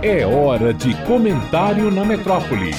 É hora de comentário na metrópole.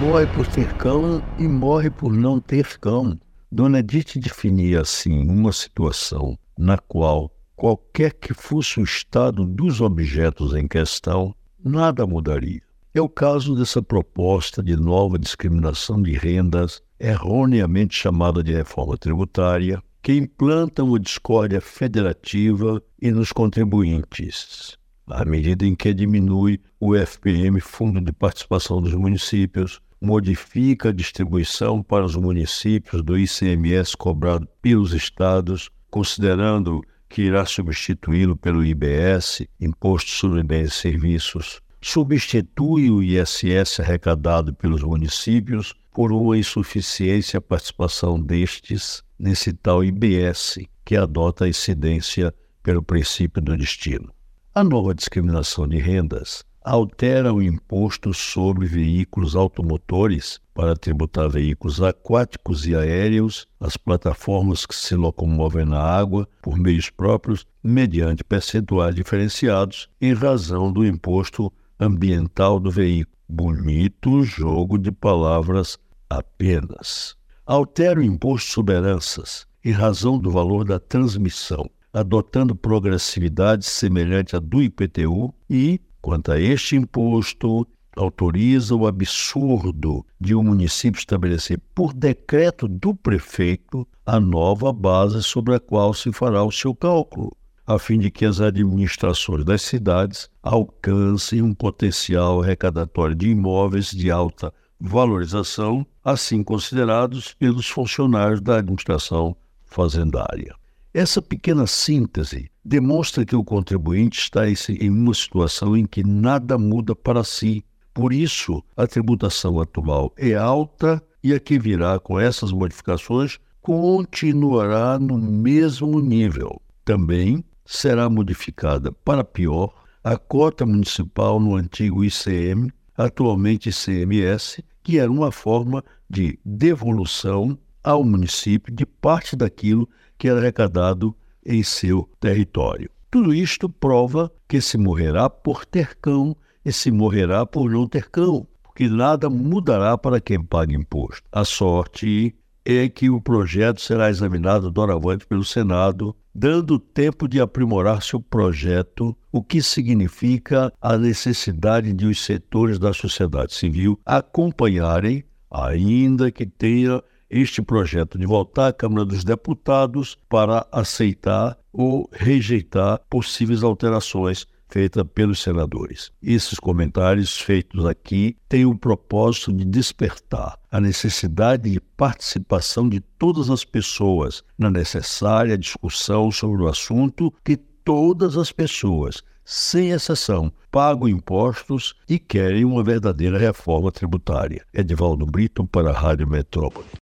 Morre por ter cão e morre por não ter cão. Dona Edith definia assim uma situação na qual, qualquer que fosse o estado dos objetos em questão, nada mudaria. É o caso dessa proposta de nova discriminação de rendas, erroneamente chamada de reforma tributária, que implanta uma discórdia federativa e nos contribuintes à medida em que diminui o FPM, Fundo de Participação dos Municípios, modifica a distribuição para os municípios do ICMS cobrado pelos estados, considerando que irá substituí-lo pelo IBS, Imposto sobre Bens e Serviços, substitui o ISS arrecadado pelos municípios por uma insuficiência participação destes nesse tal IBS, que adota a incidência pelo princípio do destino. A nova discriminação de rendas altera o imposto sobre veículos automotores para tributar veículos aquáticos e aéreos, as plataformas que se locomovem na água por meios próprios, mediante percentuais diferenciados, em razão do imposto ambiental do veículo. Bonito jogo de palavras apenas. Altera o imposto sobre heranças, em razão do valor da transmissão adotando progressividade semelhante à do IPTU e, quanto a este imposto, autoriza o absurdo de um município estabelecer por decreto do prefeito a nova base sobre a qual se fará o seu cálculo, a fim de que as administrações das cidades alcancem um potencial arrecadatório de imóveis de alta valorização, assim considerados pelos funcionários da administração fazendária. Essa pequena síntese demonstra que o contribuinte está em uma situação em que nada muda para si. Por isso, a tributação atual é alta e a que virá com essas modificações continuará no mesmo nível. Também será modificada para pior a cota municipal no antigo ICM, atualmente ICMS, que era uma forma de devolução ao município de parte daquilo que era arrecadado em seu território. Tudo isto prova que se morrerá por ter cão e se morrerá por não ter cão, porque nada mudará para quem paga imposto. A sorte é que o projeto será examinado doravante pelo Senado, dando tempo de aprimorar seu projeto, o que significa a necessidade de os setores da sociedade civil acompanharem, ainda que tenha este projeto de voltar à Câmara dos Deputados para aceitar ou rejeitar possíveis alterações feitas pelos senadores. Esses comentários feitos aqui têm o propósito de despertar a necessidade de participação de todas as pessoas na necessária discussão sobre o assunto que todas as pessoas, sem exceção, pagam impostos e querem uma verdadeira reforma tributária. Edivaldo Brito para a Rádio Metrópole.